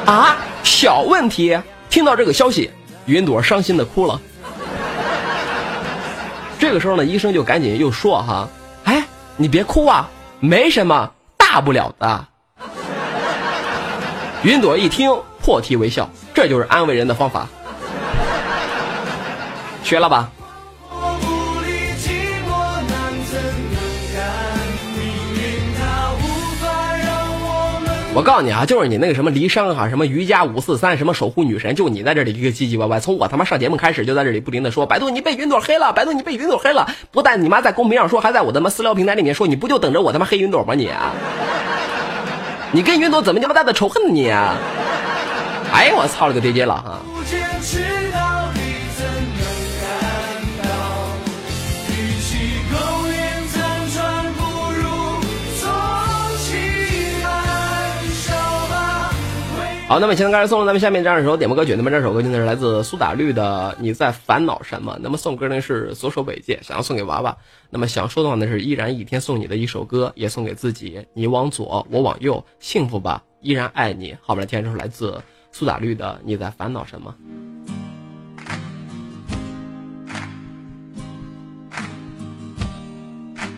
啊，小问题！听到这个消息，云朵伤心的哭了。这个时候呢，医生就赶紧又说哈，哎，你别哭啊，没什么大不了的。云朵一听，破涕为笑，这就是安慰人的方法，学了吧？我？告诉你啊，就是你那个什么离殇哈，什么瑜伽五四三，什么守护女神，就你在这里一个唧唧歪歪。从我他妈上节目开始，就在这里不停的说，百度你被云朵黑了，百度你被云朵黑了。不但你妈在公屏上说，还在我他妈私聊平台里面说，你不就等着我他妈黑云朵吗你？你跟云朵怎么他妈大的仇恨呢你？哎呦我操了个爹爹了哈！好，那么现在开始送咱们下面这样一首点播歌曲，那么这首歌曲呢是来自苏打绿的《你在烦恼什么》。那么送歌呢是左手尾戒，想要送给娃娃。那么想说的话呢是依然一天送你的一首歌，也送给自己。你往左，我往右，幸福吧，依然爱你。后面的天是来自苏打绿的《你在烦恼什么》。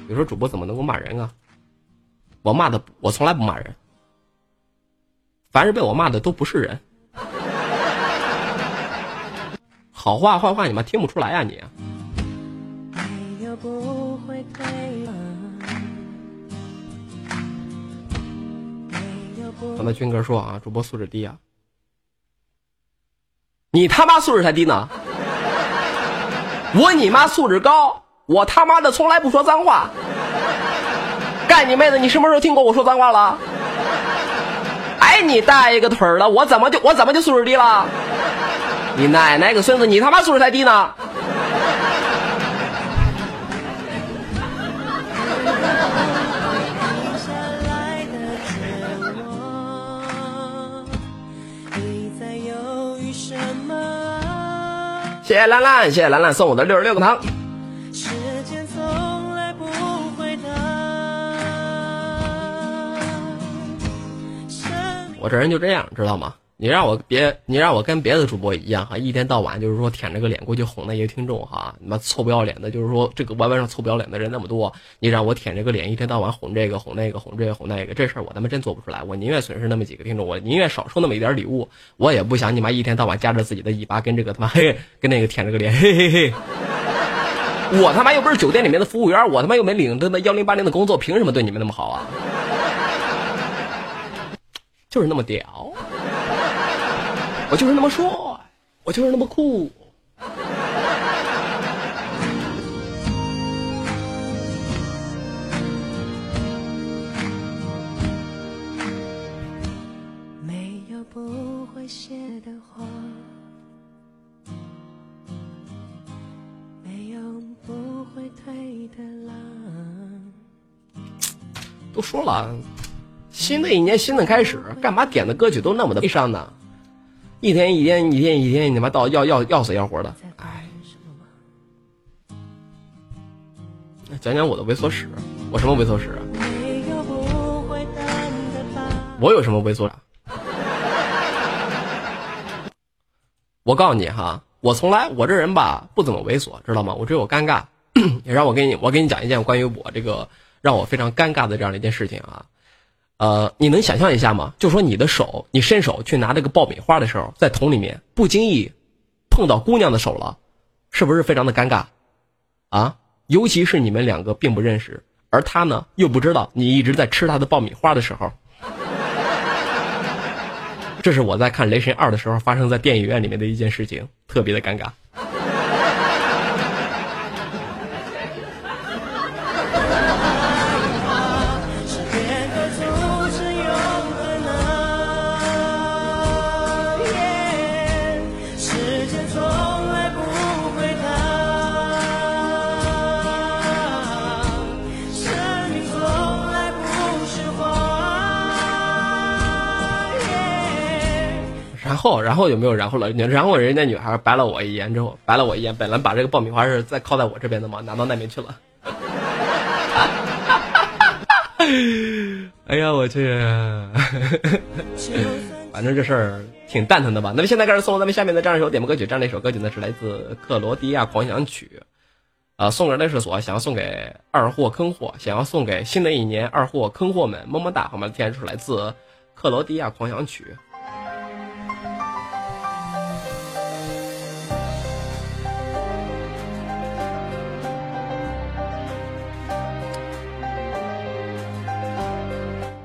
有时候主播怎么能够骂人啊？我骂的，我从来不骂人。凡是被我骂的都不是人。好话坏话你妈听不出来呀、你？没有不会退没有不刚才军哥说啊，主播素质低啊，你他妈素质才低呢！我你妈素质高，我他妈的从来不说脏话。干你妹的！你什么时候听过我说脏话了？你大爷个腿儿的！我怎么就我怎么就素质低了？你奶奶个孙子！你他妈素质才低呢！谢谢兰兰，谢谢兰兰送我的六十六个糖。我这人就这样，知道吗？你让我别，你让我跟别的主播一样哈，一天到晚就是说舔着个脸过去哄那些听众哈，你妈臭不要脸的，就是说这个 YY 上臭不要脸的人那么多，你让我舔着个脸一天到晚哄这个哄那个哄这个哄那个，这事儿我他妈真做不出来。我宁愿损失那么几个听众，我宁愿少收那么一点礼物，我也不想你妈一天到晚夹着自己的尾巴跟这个他妈嘿跟那个舔着个脸嘿嘿嘿。我他妈又不是酒店里面的服务员，我他妈又没领着那幺零八零的工作，凭什么对你们那么好啊？就是那么屌。我就是那么帅，我就是那么酷。没有不会谢的花，没有不会退的浪。都说了，新的一年新的开始，干嘛点的歌曲都那么的悲伤呢？一天一天一天一天，你妈到要要要死要活的。哎，讲讲我的猥琐史，我什么猥琐史？我有什么猥琐？我告诉你哈，我从来我这人吧不怎么猥琐，知道吗？我只有尴尬。也让我给你，我给你讲一件关于我这个让我非常尴尬的这样的一件事情啊。呃，你能想象一下吗？就说你的手，你伸手去拿这个爆米花的时候，在桶里面不经意碰到姑娘的手了，是不是非常的尴尬？啊，尤其是你们两个并不认识，而他呢又不知道你一直在吃他的爆米花的时候。这是我在看《雷神二》的时候发生在电影院里面的一件事情，特别的尴尬。然后，然后有没有？然后了，然后人家女孩白了我一眼，之后白了我一眼，本来把这个爆米花是再靠在我这边的嘛，拿到那边去了。哎呀，我去，反正这事儿。挺蛋疼的吧？那么现在开始送咱们下面的这样一首点播歌曲，这样的一首歌曲呢是来自克罗地亚狂想曲，啊，送人的是所想要送给二货坑货，想要送给新的一年二货坑货们，么么哒！好吗？天然是来自克罗地亚狂想曲。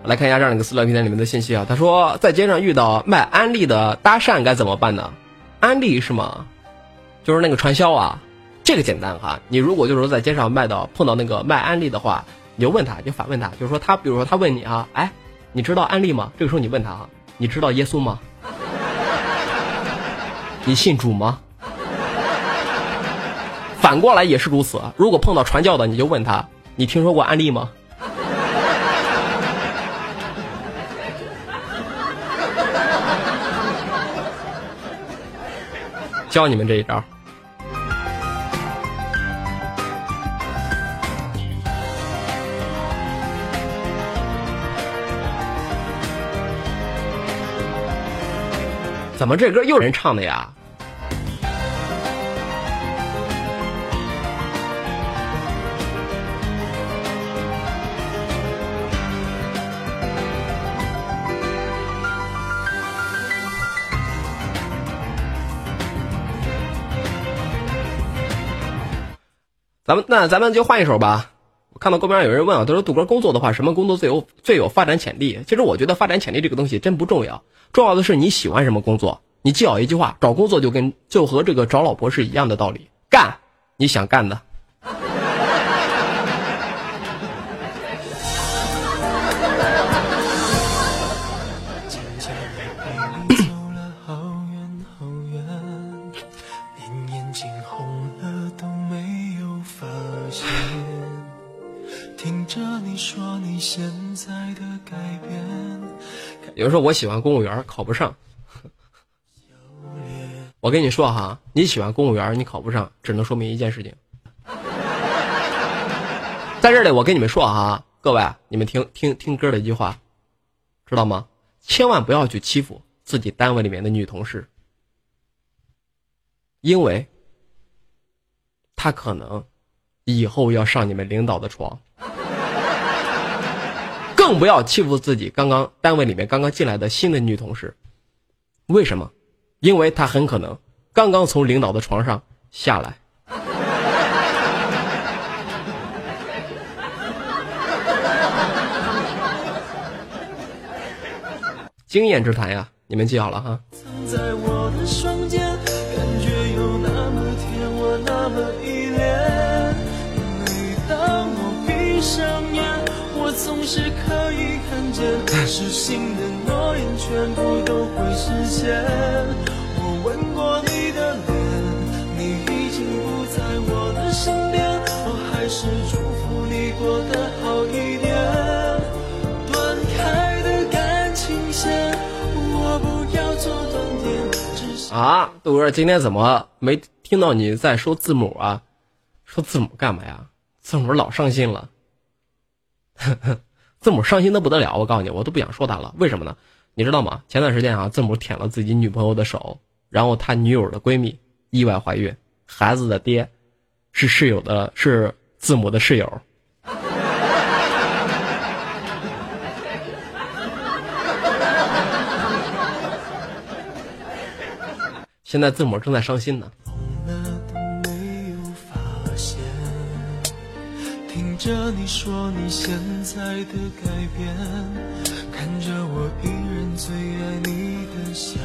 来看一下这样的一个私聊平台里面的信息啊，他说在街上遇到卖安利的搭讪该怎么办呢？安利是吗？就是那个传销啊，这个简单哈。你如果就是说在街上卖到碰到那个卖安利的话，你就问他，就反问他，就是说他比如说他问你啊，哎，你知道安利吗？这个时候你问他啊，你知道耶稣吗？你信主吗？反过来也是如此。如果碰到传教的，你就问他，你听说过安利吗？教你们这一招。怎么这歌又人唱的呀？咱们那咱们就换一首吧。我看到公屏上有人问啊，他说杜哥工作的话，什么工作最有最有发展潜力？其实我觉得发展潜力这个东西真不重要，重要的是你喜欢什么工作。你记好一句话，找工作就跟就和这个找老婆是一样的道理，干你想干的。有人说我喜欢公务员，考不上。我跟你说哈，你喜欢公务员，你考不上，只能说明一件事情。在这里，我跟你们说哈，各位，你们听听听歌的一句话，知道吗？千万不要去欺负自己单位里面的女同事，因为她可能以后要上你们领导的床。更不要欺负自己刚刚单位里面刚刚进来的新的女同事，为什么？因为她很可能刚刚从领导的床上下来。经验之谈呀，你们记好了哈。是可以看见，失信的诺言全部都会实现。我吻过你的脸，你已经不在我的身边，我还是祝福你过得好一点。断开的感情线，我不要做断点，只是啊，杜哥，今天怎么没听到你在说字母啊？说字母干嘛呀？字母老伤心了，字母伤心的不得了。我告诉你，我都不想说他了。为什么呢？你知道吗？前段时间啊，字母舔了自己女朋友的手，然后他女友的闺蜜意外怀孕，孩子的爹是室友的，是字母的室友。现在字母正在伤心呢。着你说你现在的改变，看着我依然最爱你的笑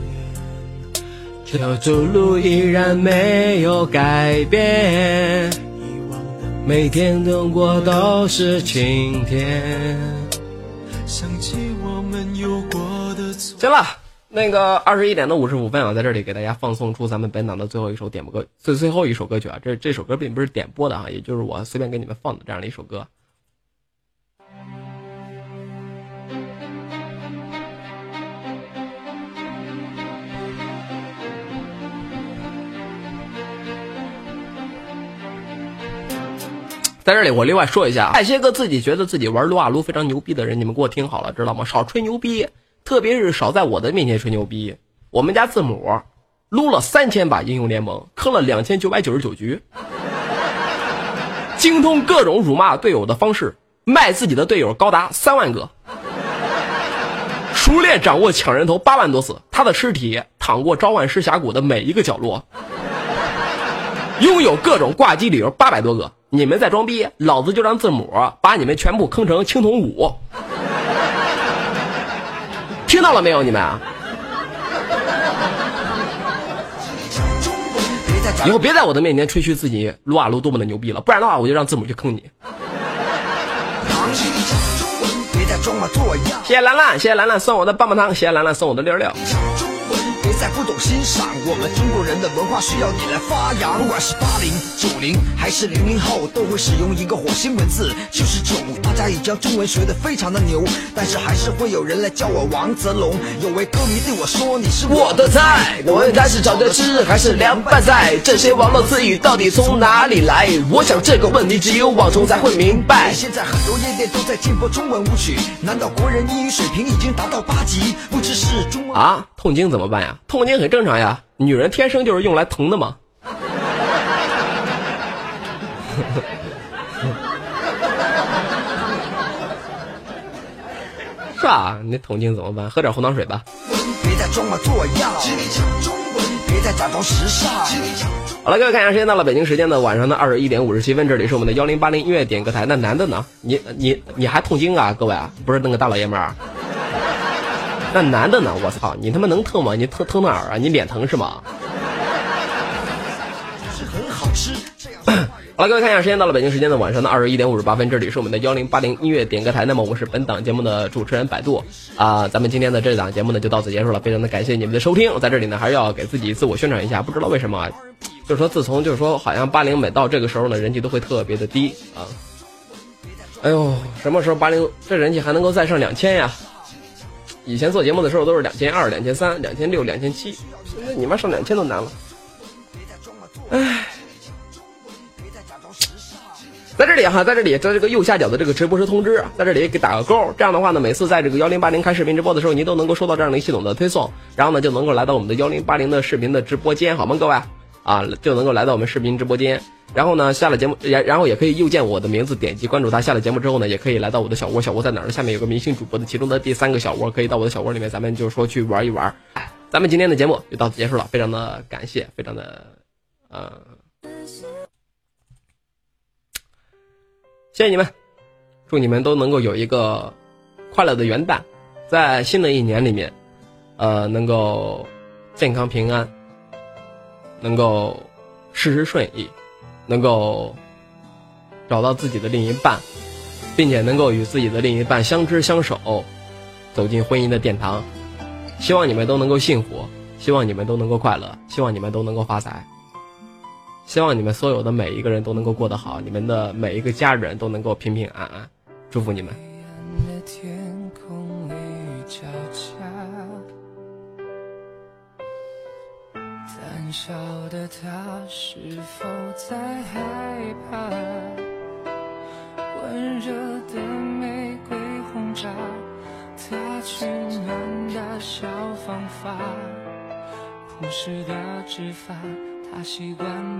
脸。这条走路依然没有改变，遗忘的每天等过都是晴天。想起我们有过的错。行了，那个二十一点的五十五分啊，在这里给大家放送出咱们本档的最后一首点播歌，最最后一首歌曲啊。这这首歌并不是点播的啊，也就是我随便给你们放的这样的一首歌。在这里，我另外说一下，那些个自己觉得自己玩撸啊撸非常牛逼的人，你们给我听好了，知道吗？少吹牛逼，特别是少在我的面前吹牛逼。我们家字母撸了三千把英雄联盟，坑了两千九百九十九局，精通各种辱骂队友的方式，卖自己的队友高达三万个，熟练掌握抢人头八万多次，他的尸体躺过召唤师峡谷的每一个角落。拥有各种挂机理由八百多个，你们在装逼，老子就让字母把你们全部坑成青铜五。听到了没有，你们？以后别在我的面前吹嘘自己撸啊撸多么的牛逼了，不然的话我就让字母去坑你。谢谢兰兰，谢谢兰兰送我的棒棒糖，谢谢兰兰送我的六六六。别再不懂欣赏，我们中国人的文化需要你来发扬。不管是八零、九零还是零零后，都会使用一个火星文字，就是囧。大家已将中文学得非常的牛，但是还是会有人来叫我王泽龙。有位歌迷对我说：“你是我的菜。”我问他是炒着吃还是凉拌菜？这些网络词语到底从哪里来？我想这个问题只有网虫才会明白。现在很多夜店都在禁播中文舞曲，难道国人英语水平已经达到八级？不知是中文啊，痛经怎么办呀？痛经很正常呀，女人天生就是用来疼的嘛。是吧？你痛经怎么办？喝点红糖水吧。别再装模作样，别再假装时尚。好了，各位看一下，时间到了北京时间的晚上的二十一点五十七分，这里是我们的幺零八零音乐点歌台。那男的呢？你你你还痛经啊？各位啊，不是那个大老爷们儿。那男的呢？我操，你他妈能疼吗？你疼疼哪儿啊？你脸疼是吗？好了，各位看一下，时间到了北京时间的晚上的二十一点五十八分，这里是我们的幺零八零音乐点歌台。那么我是本档节目的主持人百度啊、咱们今天的这档节目呢就到此结束了，非常的感谢你们的收听。在这里呢，还是要给自己自我宣传一下，不知道为什么啊，就是说自从就是说好像八零每到这个时候呢，人气都会特别的低啊。哎呦，什么时候八零这人气还能够再上两千呀？以前做节目的时候都是两千二、两千三、两千六、两千七，现在你妈上两千都难了。唉。在这里哈，在这里，在这个右下角的这个直播时通知，在这里给打个勾。这样的话呢，每次在这个幺零八零开视频直播的时候，您都能够收到这样的系统的推送，然后呢，就能够来到我们的幺零八零的视频的直播间，好吗，各位？啊，就能够来到我们视频直播间。然后呢，下了节目，然然后也可以右键我的名字，点击关注他。下了节目之后呢，也可以来到我的小窝，小窝在哪儿呢？下面有个明星主播的其中的第三个小窝，可以到我的小窝里面，咱们就是说去玩一玩。咱们今天的节目就到此结束了，非常的感谢，非常的，呃。谢谢你们，祝你们都能够有一个快乐的元旦，在新的一年里面，呃，能够健康平安，能够事事顺意，能够找到自己的另一半，并且能够与自己的另一半相知相守，走进婚姻的殿堂。希望你们都能够幸福，希望你们都能够快乐，希望你们都能够发财。希望你们所有的每一个人都能够过得好，你们的每一个家人都能够平平安安，祝福你们。的他是否在害怕？温热的玫瑰轰炸，他取暖的小方法，朴实的指法，他习惯。